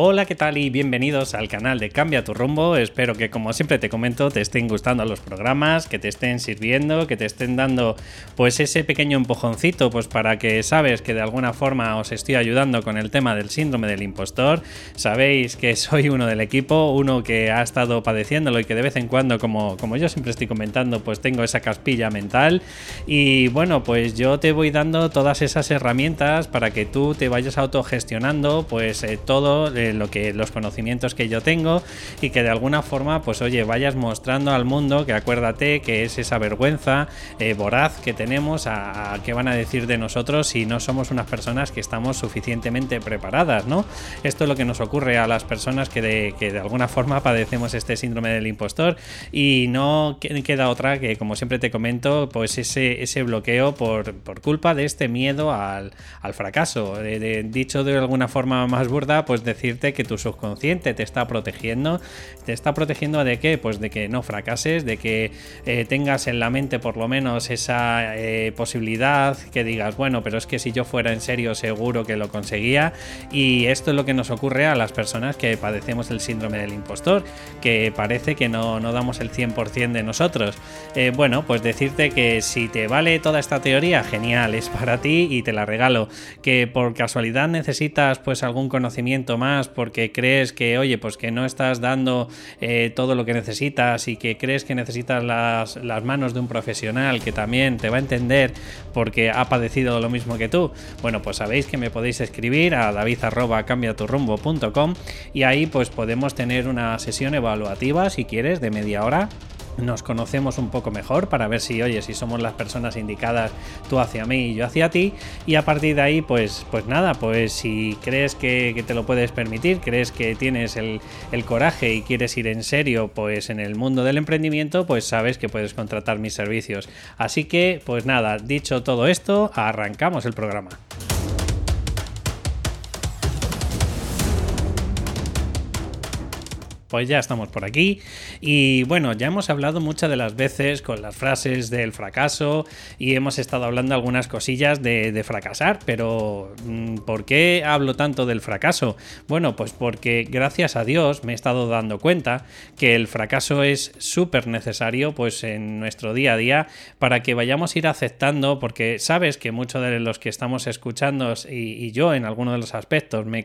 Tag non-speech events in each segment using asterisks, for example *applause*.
Hola, ¿qué tal? Y bienvenidos al canal de Cambia tu rumbo. Espero que, como siempre te comento, te estén gustando los programas, que te estén sirviendo, que te estén dando pues ese pequeño empujoncito, pues para que sabes que de alguna forma os estoy ayudando con el tema del síndrome del impostor. Sabéis que soy uno del equipo, uno que ha estado padeciéndolo y que de vez en cuando, como, como yo siempre estoy comentando, pues tengo esa caspilla mental. Y bueno, pues yo te voy dando todas esas herramientas para que tú te vayas autogestionando, pues eh, todo lo que los conocimientos que yo tengo y que de alguna forma pues oye vayas mostrando al mundo que acuérdate que es esa vergüenza eh, voraz que tenemos a, qué van a decir de nosotros si no somos unas personas que estamos suficientemente preparadas no esto es lo que nos ocurre a las personas que de, que de alguna forma padecemos este síndrome del impostor y no queda otra que como siempre te comento pues ese, ese bloqueo por, por culpa de este miedo al, al fracaso dicho de alguna forma más burda pues decir que tu subconsciente te está protegiendo. ¿Te está protegiendo de qué? Pues de que no fracases, de que eh, tengas en la mente por lo menos esa eh, posibilidad que digas, bueno, pero es que si yo fuera en serio seguro que lo conseguía. Y esto es lo que nos ocurre a las personas que padecemos el síndrome del impostor, que parece que no, no damos el 100% de nosotros. Eh, bueno, pues decirte que si te vale toda esta teoría, genial, es para ti y te la regalo. Que por casualidad necesitas pues algún conocimiento más, porque crees que, oye, pues que no estás dando eh, todo lo que necesitas y que crees que necesitas las, las, manos de un profesional que también te va a entender porque ha padecido lo mismo que tú, bueno, pues sabéis que me podéis escribir a david.cambiaturrumbo.com y ahí pues podemos tener una sesión evaluativa si quieres de media hora nos conocemos un poco mejor para ver si, oye, si somos las personas indicadas tú hacia mí y yo hacia ti. Y a partir de ahí, pues, pues nada, pues si crees que, te lo puedes permitir, crees que tienes el, el, coraje y quieres ir en serio, pues en el mundo del emprendimiento, pues sabes que puedes contratar mis servicios. Así que, pues nada, dicho todo esto, arrancamos el programa. Pues ya estamos por aquí. Y bueno, ya hemos hablado muchas de las veces con las frases del fracaso y hemos estado hablando algunas cosillas de, fracasar, pero mm, ¿por qué hablo tanto del fracaso? Bueno, pues porque gracias a Dios me he estado dando cuenta que el fracaso es súper necesario pues en nuestro día a día para que vayamos a ir aceptando, porque sabes que muchos de los que estamos escuchando y, yo en alguno de los aspectos me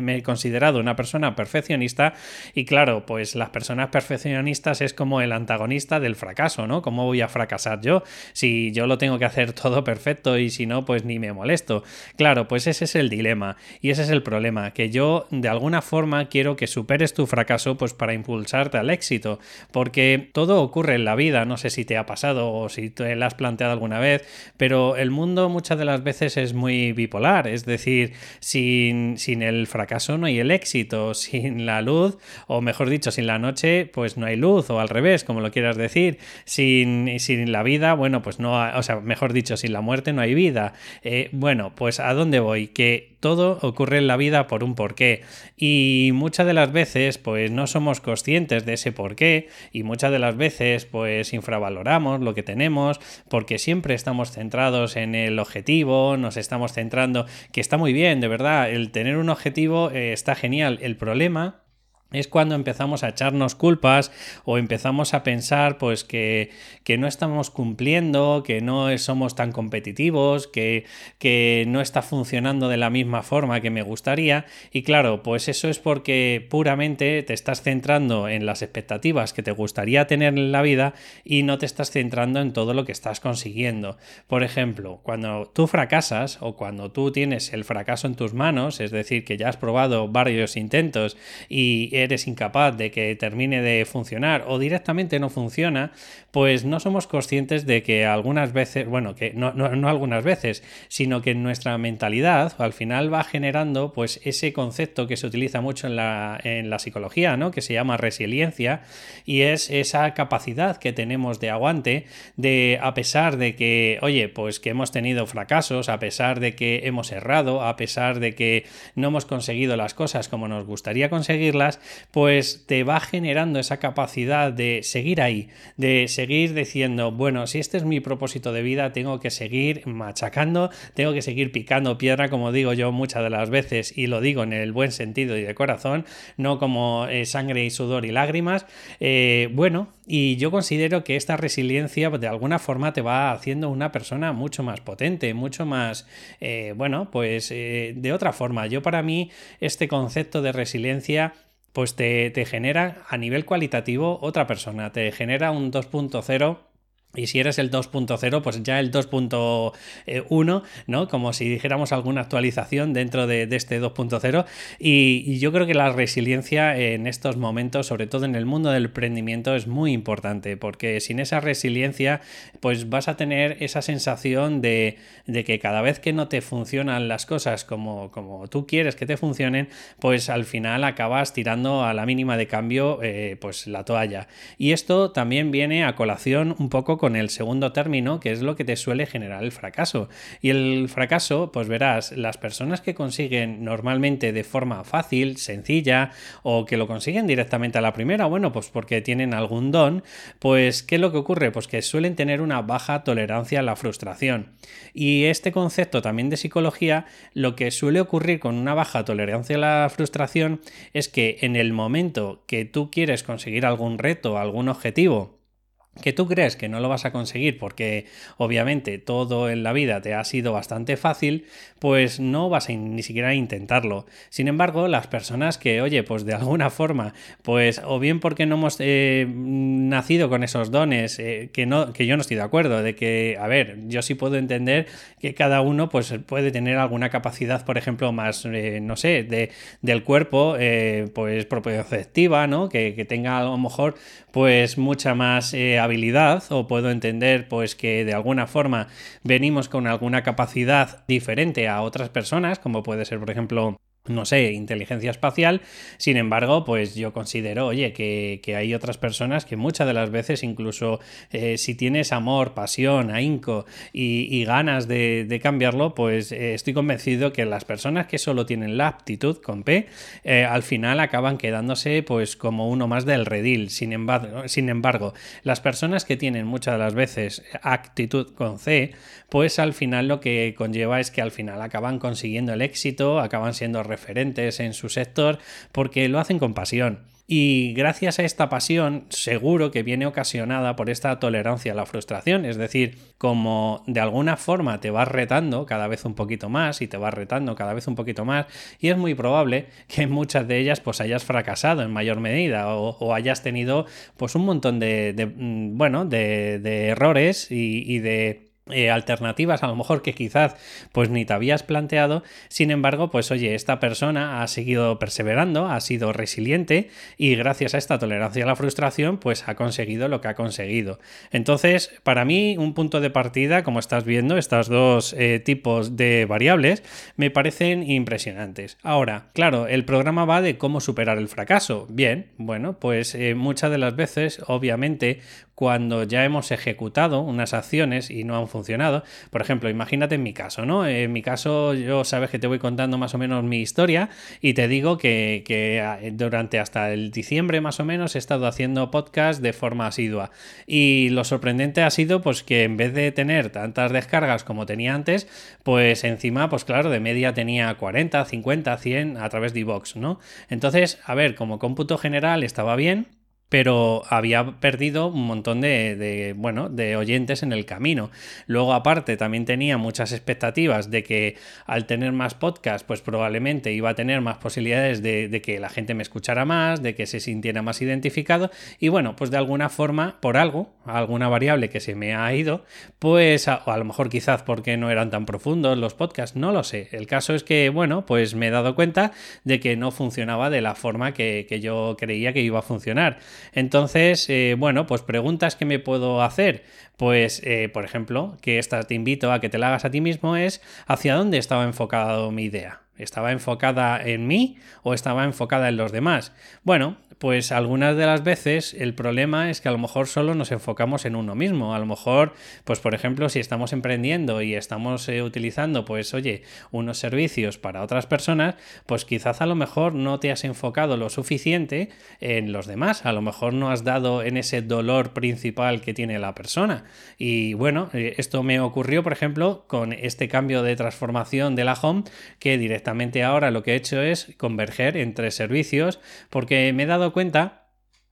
me he considerado una persona perfeccionista y claro, pues las personas perfeccionistas es como el antagonista del fracaso, ¿no? ¿Cómo voy a fracasar yo? Si yo lo tengo que hacer *laughs* todo perfecto y si no, pues ni me molesto. Claro, pues ese es el dilema y ese es el problema, que yo de alguna forma quiero que superes tu fracaso pues para impulsarte al éxito, porque todo ocurre en la vida, no sé si te ha pasado o si te lo has planteado alguna vez, pero el mundo muchas de las veces es muy bipolar, es decir, sin, sin el fracaso no hay el éxito, *laughs* sin la luz o mejor dicho, sin la noche, pues no hay luz, o al revés, como lo quieras decir. Sin, sin la vida, bueno, pues no, o sea, mejor dicho, sin la muerte no hay vida. Eh, bueno, pues ¿a dónde voy? Que todo ocurre en la vida por un porqué. Y muchas de las veces, pues no somos conscientes de ese porqué, y muchas de las veces, pues infravaloramos lo que tenemos, porque siempre estamos centrados en el objetivo, nos estamos centrando, que está muy bien, de verdad, el tener un objetivo eh, está genial. El problema es cuando empezamos a echarnos culpas o empezamos a pensar pues que, que, no estamos cumpliendo, que no somos tan competitivos, que, que, no está funcionando de la misma forma que me gustaría. Y claro, pues eso es porque puramente te estás centrando en las expectativas que te gustaría tener en la vida y no te estás centrando en todo lo que estás consiguiendo. Por ejemplo, cuando tú fracasas o cuando tú tienes el fracaso en tus manos, es decir, que ya has probado varios intentos y eres incapaz de que termine de funcionar o directamente no funciona, pues no somos conscientes de que algunas veces, bueno, que no, no, algunas veces, sino que nuestra mentalidad al final va generando pues ese concepto que se utiliza mucho en la, en la psicología, ¿no? Que se llama resiliencia y es esa capacidad que tenemos de aguante de a pesar de que, oye, pues que hemos tenido fracasos, a pesar de que hemos errado, a pesar de que no hemos conseguido las cosas como nos gustaría conseguirlas, pues te va generando esa capacidad de seguir ahí, de seguir diciendo, bueno, si este es mi propósito de vida, tengo que seguir machacando, tengo que seguir picando piedra, como digo yo muchas de las veces, y lo digo en el buen sentido y de corazón, no como eh, sangre y sudor y lágrimas. Eh, bueno, y yo considero que esta resiliencia de alguna forma te va haciendo una persona mucho más potente, mucho más, eh, bueno, pues de otra forma. Yo para mí este concepto de resiliencia pues te, te genera a nivel cualitativo otra persona, te genera un 2.0 y si eres el 2.0, pues ya el 2.1, ¿no? Como si dijéramos alguna actualización dentro de, este 2.0. Y, yo creo que la resiliencia en estos momentos, sobre todo en el mundo del emprendimiento, es muy importante, porque sin esa resiliencia, pues vas a tener esa sensación de, que cada vez que no te funcionan las cosas como, como, tú quieres que te funcionen, pues al final acabas tirando a la mínima de cambio, eh, pues la toalla. Y esto también viene a colación un poco con el segundo término, que es lo que te suele generar el fracaso. Y el fracaso, pues verás, las personas que consiguen normalmente de forma fácil, sencilla, o que lo consiguen directamente a la primera, bueno, pues porque tienen algún don, pues ¿qué es lo que ocurre? Pues que suelen tener una baja tolerancia a la frustración. Y este concepto también de psicología, lo que suele ocurrir con una baja tolerancia a la frustración es que en el momento que tú quieres conseguir algún reto, algún objetivo, que tú crees que no lo vas a conseguir porque obviamente todo en la vida te ha sido bastante fácil, pues no vas a ni siquiera a intentarlo. Sin embargo, las personas que, oye, pues de *laughs* alguna forma, pues o bien porque no hemos eh, nacido con esos dones, eh, que, no, que yo no estoy de acuerdo, de que, a ver, yo sí puedo entender que cada uno pues puede tener alguna capacidad, por ejemplo, más, eh, no sé, de, del cuerpo, pues propioceptiva, ¿no? Que, que, tenga a lo mejor pues mucha más habilidad o puedo entender pues que de alguna forma venimos con alguna capacidad diferente a otras personas, como puede ser por ejemplo no sé, inteligencia espacial. Sin embargo, pues yo considero, oye, que, hay otras personas que muchas de las veces, incluso eh, si tienes amor, pasión, ahínco y, ganas de, cambiarlo, pues eh, estoy convencido que las personas que solo tienen la aptitud con P, eh, al final acaban quedándose pues como uno más del redil. Sin embargo, sin embargo, las personas que tienen muchas de las veces actitud con C, pues al final lo que conlleva es que al final acaban consiguiendo el éxito, acaban siendo en su sector porque lo hacen con pasión. Y gracias a esta pasión, seguro que viene ocasionada por esta tolerancia a la frustración. Es decir, como de alguna forma te vas retando cada vez un poquito más y te vas retando cada vez un poquito más, y es muy probable que en muchas de ellas pues hayas fracasado en mayor medida o, hayas tenido pues un montón de, mm, bueno, de, errores y de eh, alternativas a lo mejor que quizás pues ni te habías planteado. Sin embargo pues oye esta persona ha seguido perseverando ha sido resiliente y gracias a esta tolerancia a la frustración pues ha conseguido lo que ha conseguido. Entonces para mí un punto de partida como estás viendo estos dos eh, tipos de variables me parecen impresionantes. Ahora claro el programa va de cómo superar el fracaso. Bien bueno pues eh, muchas de las veces obviamente cuando ya hemos ejecutado unas acciones y no han funcionado. Por ejemplo, imagínate en mi caso, ¿no? En mi caso, yo sabes que te voy contando más o menos mi historia y te digo que, ah, durante hasta el diciembre más o menos he estado haciendo podcast de forma asidua. Y lo sorprendente ha sido pues que en vez de tener tantas descargas como tenía antes, pues encima, pues claro, de media tenía 40, 50, 100 a través de iVox, ¿no? Entonces, a ver, como cómputo general estaba bien pero había perdido un montón de, bueno, de oyentes en el camino. Luego, aparte, también tenía muchas expectativas de que al tener más podcasts, pues probablemente iba a tener más posibilidades de, que la gente me escuchara más, de que se sintiera más identificado. Y bueno, pues de alguna forma, por algo, alguna variable que se me ha ido, pues a, a lo mejor quizás porque no eran tan profundos los podcasts, no lo sé. El caso es que, bueno, pues me he dado cuenta de que no funcionaba de la forma que yo creía que iba a funcionar. Entonces, eh, bueno, pues preguntas que me puedo hacer. Pues, eh, por ejemplo, que esta te invito a que te la hagas a ti mismo es hacia dónde estaba enfocada mi idea. ¿Estaba enfocada en mí o estaba enfocada en los demás? Bueno, pues algunas de las veces el problema es que a lo mejor solo nos enfocamos en uno mismo. A lo mejor, pues por ejemplo, si estamos emprendiendo y estamos eh, utilizando, pues oye, unos servicios para otras personas, pues quizás a lo mejor no te has enfocado lo suficiente en los demás. A lo mejor no has dado en ese dolor principal que tiene la persona. Y bueno, eh, esto me ocurrió, por ejemplo, con este cambio de transformación de la home, que directamente ahora lo que he hecho es converger entre servicios, porque me he dado cuenta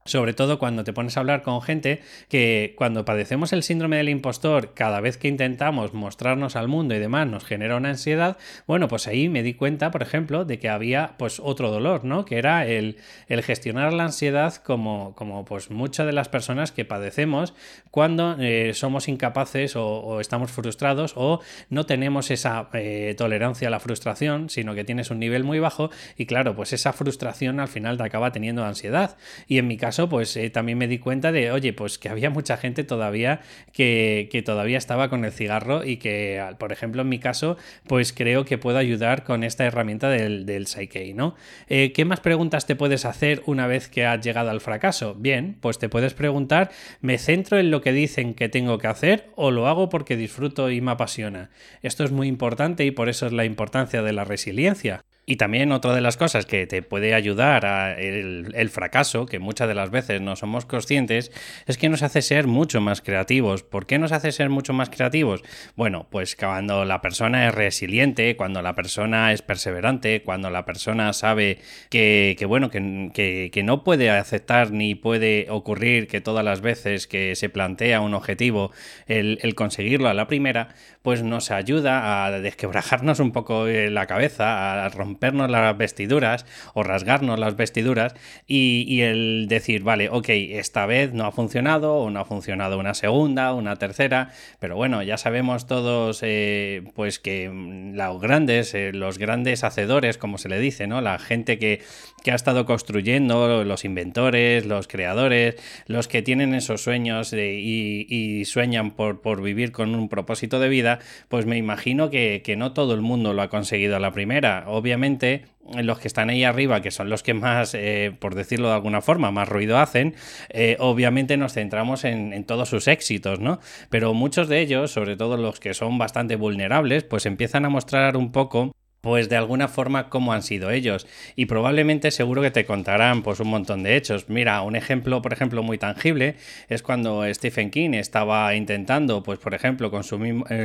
sobre todo cuando te pones a hablar con gente que cuando padecemos el síndrome del impostor, cada vez que intentamos mostrarnos al mundo y demás nos genera una ansiedad, bueno, pues ahí me di cuenta, por ejemplo, de que había pues otro dolor, ¿no? Que era el, el gestionar la ansiedad como, como pues muchas de las personas que padecemos cuando eh, somos incapaces o, estamos frustrados o no tenemos esa eh, tolerancia a la frustración, sino que tienes un nivel muy bajo y claro, pues esa frustración al final te acaba teniendo ansiedad. Y en mi caso, pues eh, también me di cuenta de, oye, pues que había mucha gente todavía que, todavía estaba con el cigarro y que, por ejemplo, en mi caso, pues creo que puedo ayudar con esta herramienta del, del Psyche, ¿no? Eh, ¿Qué más preguntas te puedes hacer una vez que has llegado al fracaso? Bien, pues te puedes preguntar, ¿me centro en lo que dicen que tengo que hacer o lo hago porque disfruto y me apasiona? Esto es muy importante y por eso es la importancia de la resiliencia. Y también otra de las cosas que te puede ayudar a el, fracaso, que muchas de las veces no somos conscientes, es que nos hace ser mucho más creativos. ¿Por qué nos hace ser mucho más creativos? Bueno, pues cuando la persona es resiliente, cuando la persona es perseverante, cuando la persona sabe que, bueno, que, que, no puede aceptar ni puede ocurrir que todas las veces que se plantea un objetivo el, el conseguirlo a la primera, pues nos ayuda a desquebrajarnos un poco la cabeza, a rompernos las vestiduras o rasgarnos las vestiduras y, el decir, vale, ok, esta vez no ha funcionado o no ha funcionado una segunda, una tercera, pero bueno, ya sabemos todos eh, pues que los grandes, eh, los grandes hacedores, como se le dice, ¿no? La gente que, que ha estado construyendo, los inventores, los creadores, los que tienen esos sueños y, y, sueñan por, por vivir con un propósito de vida, pues me imagino que, no todo el mundo lo ha conseguido a la primera. Obviamente, los que están ahí arriba, que son los que más, eh, por decirlo de alguna forma, más ruido hacen, eh, obviamente nos centramos en, en, todos sus éxitos, ¿no? Pero muchos de ellos, sobre todo los que son bastante vulnerables, pues empiezan a mostrar un poco pues de alguna forma cómo han sido ellos y probablemente seguro que te contarán pues un montón de hechos. Mira, un ejemplo, por ejemplo, muy tangible es cuando Stephen King estaba intentando, pues por ejemplo, con su,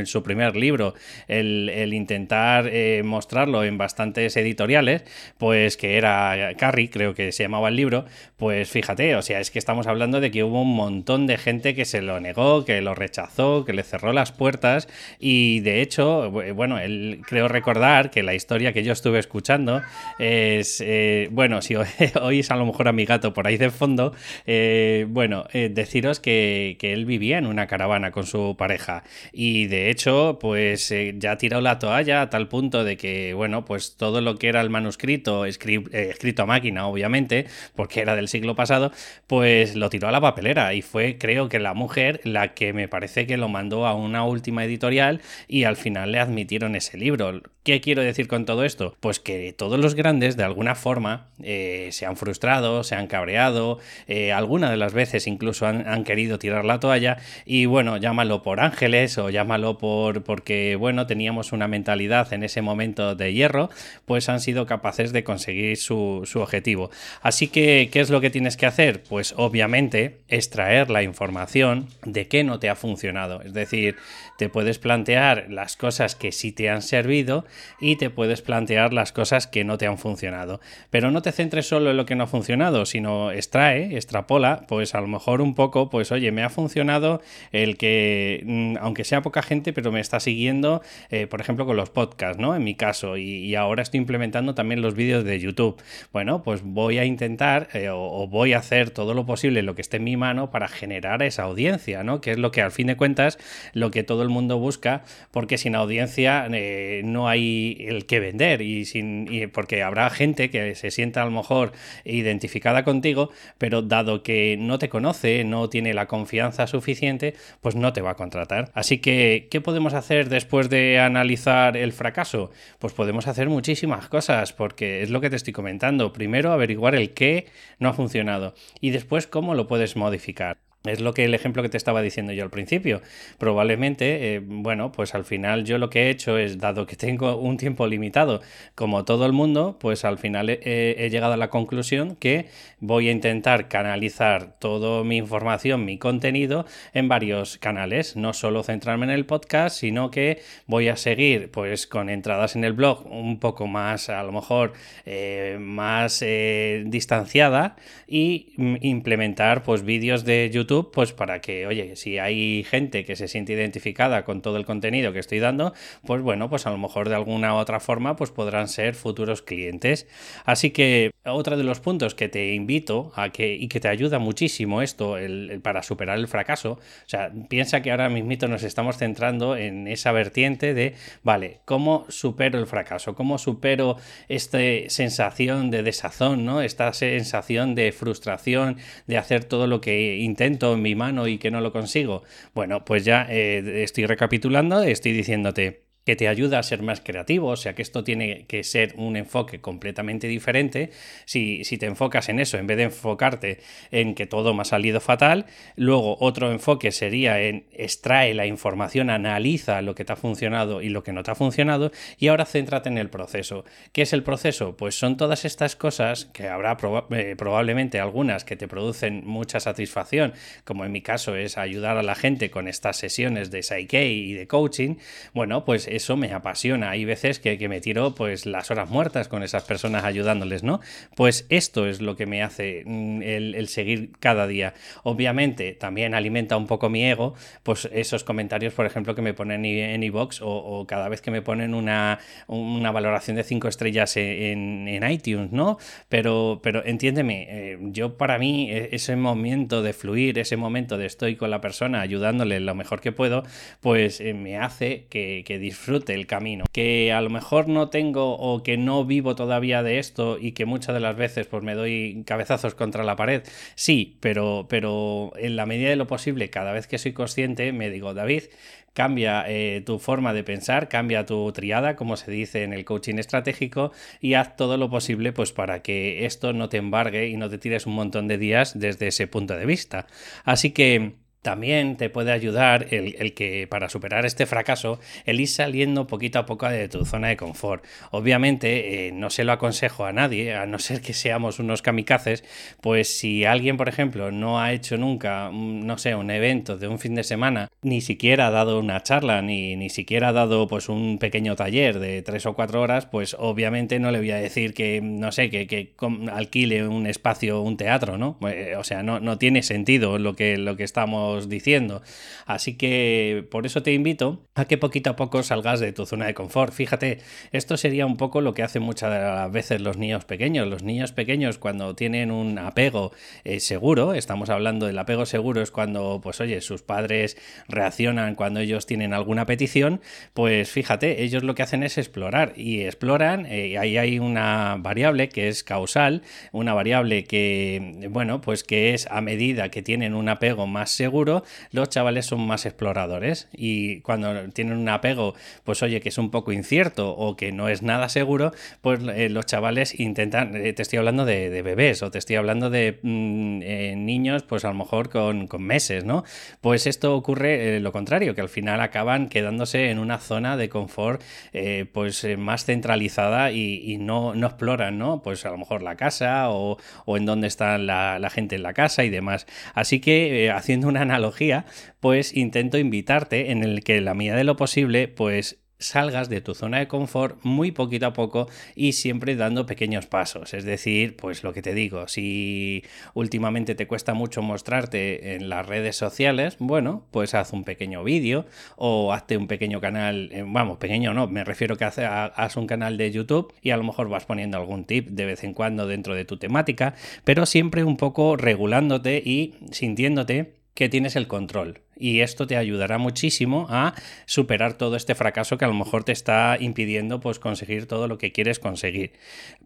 su primer libro, el, intentar eh, mostrarlo en bastantes editoriales, pues que era Carrie, creo que se llamaba el libro, pues fíjate, o sea, es que estamos hablando de que hubo un montón de gente que se lo negó, que lo rechazó, que le cerró las puertas y de hecho, bueno, él creo recordar que la historia que yo estuve escuchando es, eh, bueno, si *laughs* oís a lo mejor a mi gato por ahí de fondo, eh, bueno, eh, deciros que, él vivía en una caravana con su pareja y de hecho, pues ya ha tirado la toalla a tal punto de que, bueno, pues todo lo que era el manuscrito, escrito a máquina, obviamente, porque era del siglo pasado, pues lo tiró a la papelera y fue, creo que la mujer la que me parece que lo mandó a una última editorial y al final le admitieron ese libro. ¿Qué quiero decir? Decir con todo esto? Pues que todos los grandes, de alguna forma, eh, se han frustrado, se han cabreado, eh, algunas de las veces incluso han, querido tirar la toalla, y bueno, llámalo por ángeles o llámalo por porque, bueno, teníamos una mentalidad en ese momento de hierro, pues han sido capaces de conseguir su, su objetivo. Así que, ¿qué es lo que tienes que hacer? Pues obviamente extraer la información de qué no te ha funcionado. Es decir, te puedes plantear las cosas que sí te han servido y te puedes plantear las cosas que no te han funcionado. Pero no te centres solo en lo que no ha funcionado, sino extrae, extrapola, pues a lo mejor un poco, pues oye, me ha funcionado el que, mm, aunque sea poca gente, pero me está siguiendo, eh, por ejemplo, con los podcasts, ¿no? En mi caso, y, ahora estoy implementando también los vídeos de YouTube. Bueno, pues voy a intentar eh, o, voy a hacer todo lo posible, lo que esté en mi mano, para generar esa audiencia, ¿no? Que es lo que al fin de cuentas, lo que todo el mundo busca, porque sin audiencia eh, no hay el que vender y sin porque habrá gente que se sienta a lo mejor identificada contigo, pero dado que no te conoce, no tiene la confianza suficiente, pues no te va a contratar. Así que, ¿qué podemos hacer después de analizar el fracaso? Pues podemos hacer muchísimas cosas, porque es lo que te estoy comentando. Primero, averiguar el qué no ha funcionado y después cómo lo puedes modificar. Es lo que el ejemplo que te estaba diciendo yo al principio. Probablemente, eh, bueno, pues al final yo lo que he hecho es, dado que tengo un tiempo limitado, como todo el mundo, pues al final he, llegado a la conclusión que voy a intentar canalizar toda mi información, mi contenido en varios canales. No solo centrarme en el podcast, sino que voy a seguir pues con entradas en el blog un poco más, a lo mejor, eh, más eh, distanciada y mm, implementar pues vídeos de YouTube pues para que, oye, si hay gente que se siente identificada con todo el contenido que estoy dando, pues bueno, pues a lo mejor de alguna u otra forma, pues podrán ser futuros clientes. Así que otro de los puntos que te invito a que, y que te ayuda muchísimo esto para superar el fracaso, o sea, piensa que ahora mismo nos estamos centrando en esa vertiente de, vale, ¿cómo supero el fracaso? ¿Cómo supero esta sensación de desazón, ¿no? Esta sensación de frustración, de hacer todo lo que intento en mi mano y que no lo consigo. Bueno, pues ya eh, estoy recapitulando, estoy diciéndote que te ayuda a ser más creativo, o sea que esto tiene que ser un enfoque completamente diferente. Si, si, te enfocas en eso, en vez de enfocarte en que todo me ha salido fatal, luego otro enfoque sería en extrae la información, analiza lo que te ha funcionado y lo que no te ha funcionado, y ahora céntrate en el proceso. ¿Qué es el proceso? Pues son todas estas cosas que habrá eh, probablemente algunas que te producen mucha satisfacción, como en mi caso es ayudar a la gente con estas sesiones de Psyche y de coaching. Bueno, pues eso me apasiona. Hay veces que, me tiro pues las horas muertas con esas personas ayudándoles, ¿no? Pues esto es lo que me hace mm, el, seguir cada día. Obviamente también alimenta un poco mi ego, pues esos comentarios, por ejemplo, que me ponen en iVoox o, o, cada vez que me ponen una, una valoración de cinco estrellas en, en, iTunes, ¿no? Pero, pero entiéndeme, eh, yo para mí e, ese momento de fluir, ese momento de estoy con la persona ayudándole lo mejor que puedo, pues eh, me hace que, que disfrute disfrute el camino. Que a lo mejor no tengo o que no vivo todavía de esto y que muchas de las veces pues me doy cabezazos contra la pared. Sí, pero, pero en la medida de lo posible, cada vez que soy consciente, me digo, David, cambia eh, tu forma de pensar, cambia tu triada, como se dice en el coaching estratégico, y haz todo lo posible pues para que esto no te embargue y no te tires un montón de días desde ese punto de vista. Así que también te puede ayudar el, que para superar este fracaso, el ir saliendo poquito a poco de tu zona de confort. Obviamente, eh, no se lo aconsejo a nadie, a no ser que seamos unos kamikazes, pues si alguien, por ejemplo, no ha hecho nunca, no sé, un evento de un fin de semana, ni siquiera ha dado una charla, ni, ni siquiera ha dado pues un pequeño taller de tres o cuatro horas, pues obviamente no le voy a decir que, no sé, que, que alquile un espacio, un teatro, ¿no? Eh, o sea, no, no tiene sentido lo que, lo que estamos diciendo. Así que por eso te invito a que poquito a poco salgas de tu zona de confort. Fíjate, esto sería un poco lo que hacen muchas veces los niños pequeños. Los niños pequeños cuando tienen un apego eh, seguro, estamos hablando del apego seguro, es cuando, pues oye, sus padres reaccionan cuando ellos tienen alguna petición, pues fíjate, ellos lo que hacen es explorar y exploran, eh, ahí hay una variable que es causal, una variable que, bueno, pues que es a medida que tienen un apego más seguro, los chavales son más exploradores y cuando tienen un apego, pues oye, que es un poco incierto o que no es nada seguro, pues eh, los chavales intentan, eh, te estoy hablando de, bebés o te estoy hablando de mm, eh, niños, pues a lo mejor con, meses, ¿no? Pues esto ocurre lo contrario, que al final acaban quedándose en una zona de confort pues más centralizada y, no, no, exploran, ¿no? Pues a lo mejor la casa o, en dónde está la, la, gente en la casa y demás. Así que haciendo una analogía, pues intento invitarte en el que la medida de lo posible, pues salgas de tu zona de confort muy poquito a poco y siempre dando pequeños pasos. Es decir, pues lo que te digo, si últimamente te cuesta mucho mostrarte en las redes sociales, bueno, pues haz un pequeño vídeo o hazte un pequeño canal, eh, vamos, pequeño no, me refiero que haz un canal de YouTube y a lo mejor vas poniendo algún tip de vez en cuando dentro de tu temática, pero siempre un poco regulándote y sintiéndote que tienes el control. Y esto te ayudará muchísimo a superar todo este fracaso que a lo mejor te está impidiendo pues, conseguir todo lo que quieres conseguir.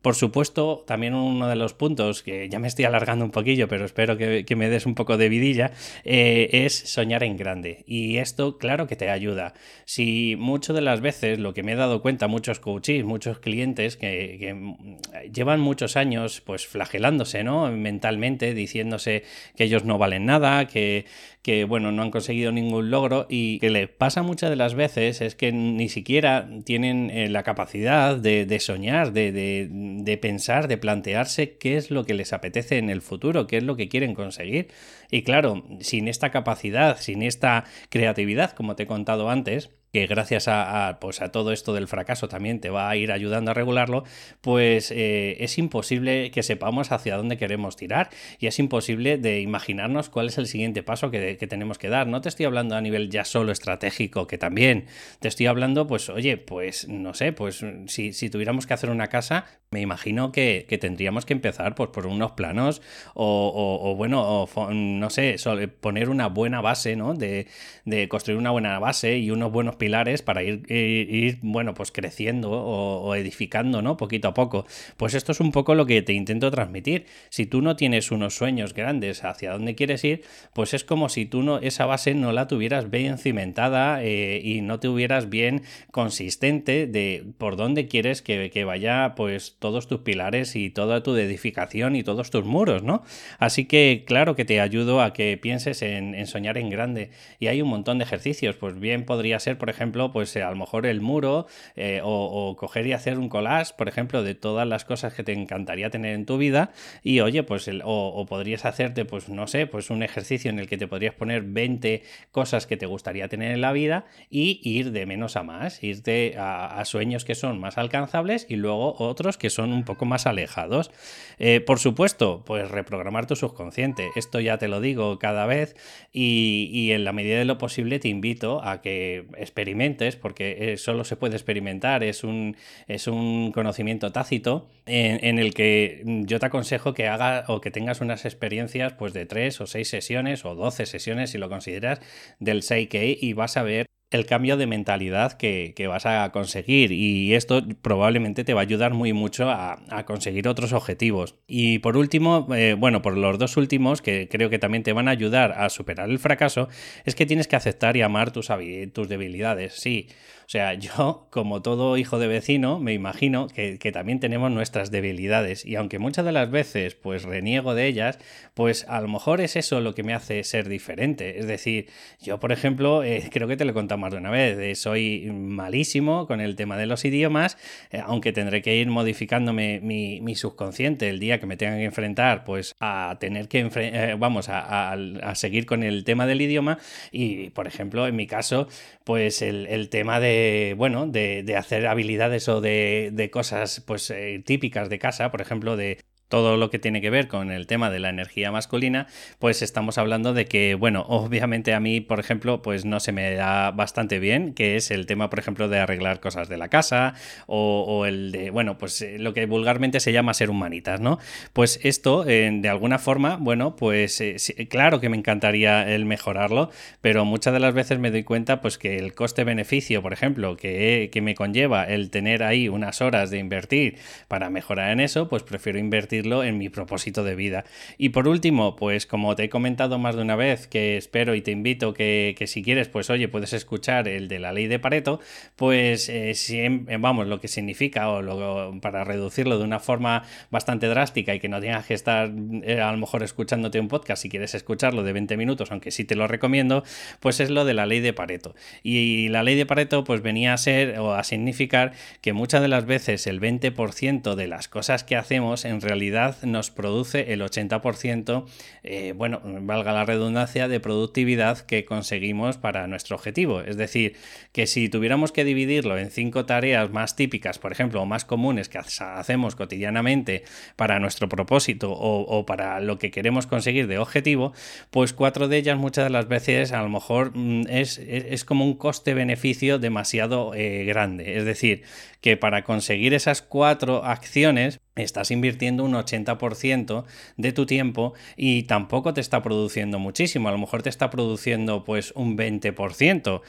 Por supuesto, también uno de los puntos, que ya me estoy alargando un poquillo, pero espero que, me des un poco de vidilla, eh, es soñar en grande. Y esto, claro que te ayuda. Si muchas de las veces lo que me he dado cuenta, muchos coaches, muchos clientes que, que llevan muchos años pues flagelándose, ¿no? Mentalmente, diciéndose que ellos no valen nada, que, que bueno, no han conseguido ningún logro y que le pasa muchas de las veces es que ni siquiera tienen eh, la capacidad de, soñar, de, pensar, de plantearse qué es lo que les apetece en el futuro, qué es lo que quieren conseguir. Y claro, sin esta capacidad, sin esta creatividad, como te he contado antes, que gracias a, pues a todo esto del fracaso también te va a ir ayudando a regularlo, pues eh, es imposible que sepamos hacia dónde queremos tirar y es imposible de imaginarnos cuál es el siguiente paso que, tenemos que dar. No te estoy hablando a nivel ya solo estratégico, que también te estoy hablando, pues oye, pues no sé, pues si, si tuviéramos que hacer una casa, me imagino que, tendríamos que empezar pues, por unos planos o, bueno, o, no sé, poner una buena base, ¿no? De, de, construir una buena base y unos buenos pilares para ir, ir, bueno, pues creciendo o, edificando, ¿no? Poquito a poco. Pues esto es un poco lo que te intento transmitir. Si tú no tienes unos sueños grandes hacia dónde quieres ir, pues es como si tú no, esa base no la tuvieras bien cimentada eh, y no tuvieras bien consistente de por dónde quieres que, que vaya, pues todos tus pilares y toda tu edificación y todos tus muros, ¿no? Así que claro que te ayudo a que pienses en, soñar en grande. Y hay un montón de ejercicios, pues bien podría ser, por ejemplo, pues a lo mejor el muro eh, o, coger y hacer un collage, por ejemplo, de todas las cosas que te encantaría tener en tu vida y oye, pues o, podrías hacerte, pues no sé, pues un ejercicio en el que te podrías poner 20 cosas que te gustaría tener en la vida y ir de menos a más, irte a sueños que son más alcanzables y luego otros que son un poco más alejados. Eh, por supuesto, pues reprogramar tu subconsciente. Esto ya te lo digo cada vez y, en la medida de lo posible te invito a que experimentes, porque eh, solo se puede experimentar, es un, es un conocimiento tácito en, el que yo te aconsejo que hagas o que tengas unas experiencias pues de tres o seis sesiones o doce sesiones si lo consideras del 6K y vas a ver el cambio de mentalidad que, vas a conseguir y esto probablemente te va a ayudar muy mucho a, conseguir otros objetivos. Y por último, eh, bueno, por los dos últimos que creo que también te van a ayudar a superar el fracaso, es que tienes que aceptar y amar tus, tus debilidades. Sí, o sea, yo, *laughs* como todo hijo de vecino, me imagino que, también tenemos nuestras debilidades. Y aunque muchas de las veces pues reniego de ellas, pues a lo mejor es eso lo que me hace ser diferente. Es decir, yo, por ejemplo, eh, *laughs* creo que te lo he contado más de una vez, eh, soy malísimo con el tema de los idiomas, eh, aunque tendré que ir modificándome mi, subconsciente el día que me tenga que enfrentar, pues a tener que, vamos, a, seguir con el tema del idioma. Y, por ejemplo, en mi caso, pues el tema de bueno, de, hacer habilidades o de, de cosas pues eh, típicas de casa, por ejemplo, de todo lo que tiene que ver con el tema de la energía masculina, pues estamos hablando de que, bueno, obviamente a mí, por ejemplo, pues no se me da bastante bien, que es el tema, por ejemplo, de arreglar cosas de la casa o, el de, bueno, pues eh, lo que vulgarmente se llama ser humanitas, ¿no? Pues esto, de alguna forma, bueno, pues eh, claro que me encantaría el mejorarlo, pero muchas de las veces me doy cuenta, pues que el coste-beneficio, por ejemplo, que, que me conlleva el tener ahí unas horas de invertir para mejorar en eso, pues prefiero invertir en mi propósito de vida. Y por último, pues como te he comentado más de una vez, que espero y te invito que, si quieres, pues oye, puedes escuchar el de la ley de Pareto, pues eh, eh, vamos, lo que significa, o para reducirlo de una forma bastante drástica y que no tengas que estar eh, a lo mejor escuchándote un podcast si quieres escucharlo de 20 minutos, aunque sí te lo recomiendo, pues es lo de la ley de Pareto. Y la ley de Pareto pues venía a ser o a significar que muchas de las veces el 20% de las cosas que hacemos en realidad nos produce el 80%, eh, bueno, valga la redundancia, de productividad que conseguimos para nuestro objetivo. Es decir, que si tuviéramos que dividirlo en cinco tareas más típicas, por ejemplo, o más comunes que hacemos cotidianamente para nuestro propósito o, para lo que queremos conseguir de objetivo, pues cuatro de ellas muchas de las veces a lo mejor mm, es, es, como un coste-beneficio demasiado eh, grande. Es decir, que para conseguir esas cuatro acciones, estás invirtiendo un 80% de tu tiempo y tampoco te está produciendo muchísimo, a lo mejor te está produciendo pues un 20%.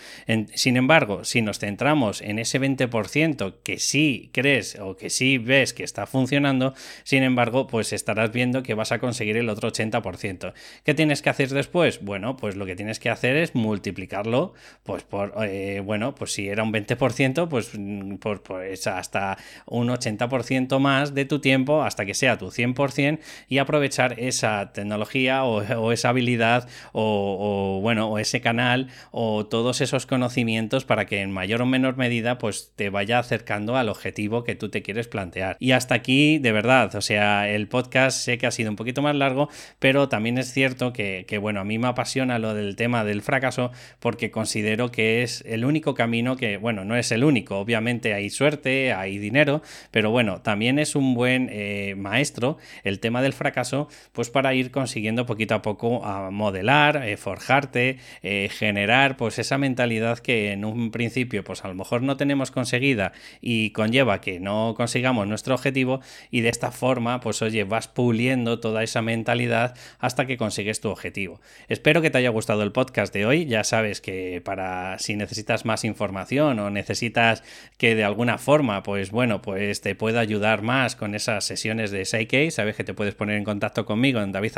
sin embargo, si nos centramos en ese 20% que sí crees o que sí ves que está funcionando, sin embargo, pues estarás viendo que vas a conseguir el otro 80%. ¿Qué tienes que hacer después? Bueno, pues lo que tienes que hacer es multiplicarlo, pues por, eh, bueno, pues si era un 20%, pues, pues hasta un 80% más de tu tiempo hasta que sea tu 100% y aprovechar esa tecnología o, esa habilidad o, bueno, o ese canal o todos esos conocimientos para que en mayor o menor medida pues te vaya acercando al objetivo que tú te quieres plantear. Y hasta aquí, de verdad, o sea, el podcast sé que ha sido un poquito más largo, pero también es cierto que, que bueno, a mí me apasiona lo del tema del fracaso porque considero que es el único camino que, bueno, no es el único, obviamente hay suerte, hay dinero, pero bueno, también es un buen eh, maestro el tema del fracaso, pues para ir consiguiendo poquito a poco a modelar, eh, forjarte, eh, generar pues esa mentalidad que en un principio pues a lo mejor no tenemos conseguida y conlleva que no consigamos nuestro objetivo y de esta forma pues oye vas puliendo toda esa mentalidad hasta que consigues tu objetivo. Espero que te haya gustado el podcast de hoy, ya sabes que para si necesitas más información o necesitas que de alguna forma pues bueno pues te pueda ayudar más con esas sesiones de Psyche, sabes que te puedes poner en contacto conmigo en david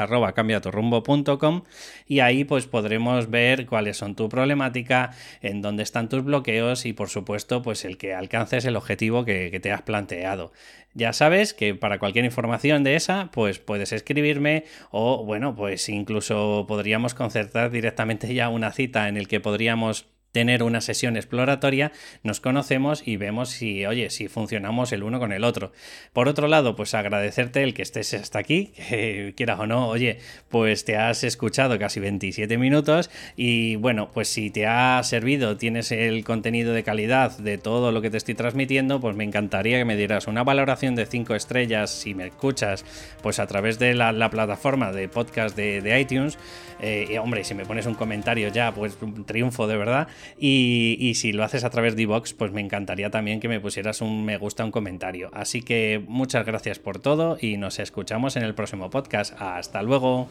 y ahí pues podremos ver cuáles son tu problemática, en dónde están tus bloqueos y por supuesto pues el que alcances el objetivo que, que te has planteado. Ya sabes que para cualquier información de esa, pues puedes escribirme o bueno, pues incluso podríamos concertar directamente ya una cita en el que podríamos tener una sesión exploratoria, nos conocemos y vemos si, oye, si funcionamos el uno con el otro. Por otro lado, pues agradecerte el que estés hasta aquí, *laughs* que quieras o no, oye, pues te has escuchado casi 27 minutos y bueno, pues si te ha servido, tienes el contenido de calidad de todo lo que te estoy transmitiendo, pues me encantaría que me dieras una valoración de 5 estrellas si me escuchas, pues a través de la, plataforma de podcast de, iTunes. Eh, y hombre, si me pones un comentario ya, pues un triunfo de verdad. Y, si lo haces a través de iVoox, pues me encantaría también que me pusieras un me gusta, un comentario. Así que muchas gracias por todo y nos escuchamos en el próximo podcast. Hasta luego.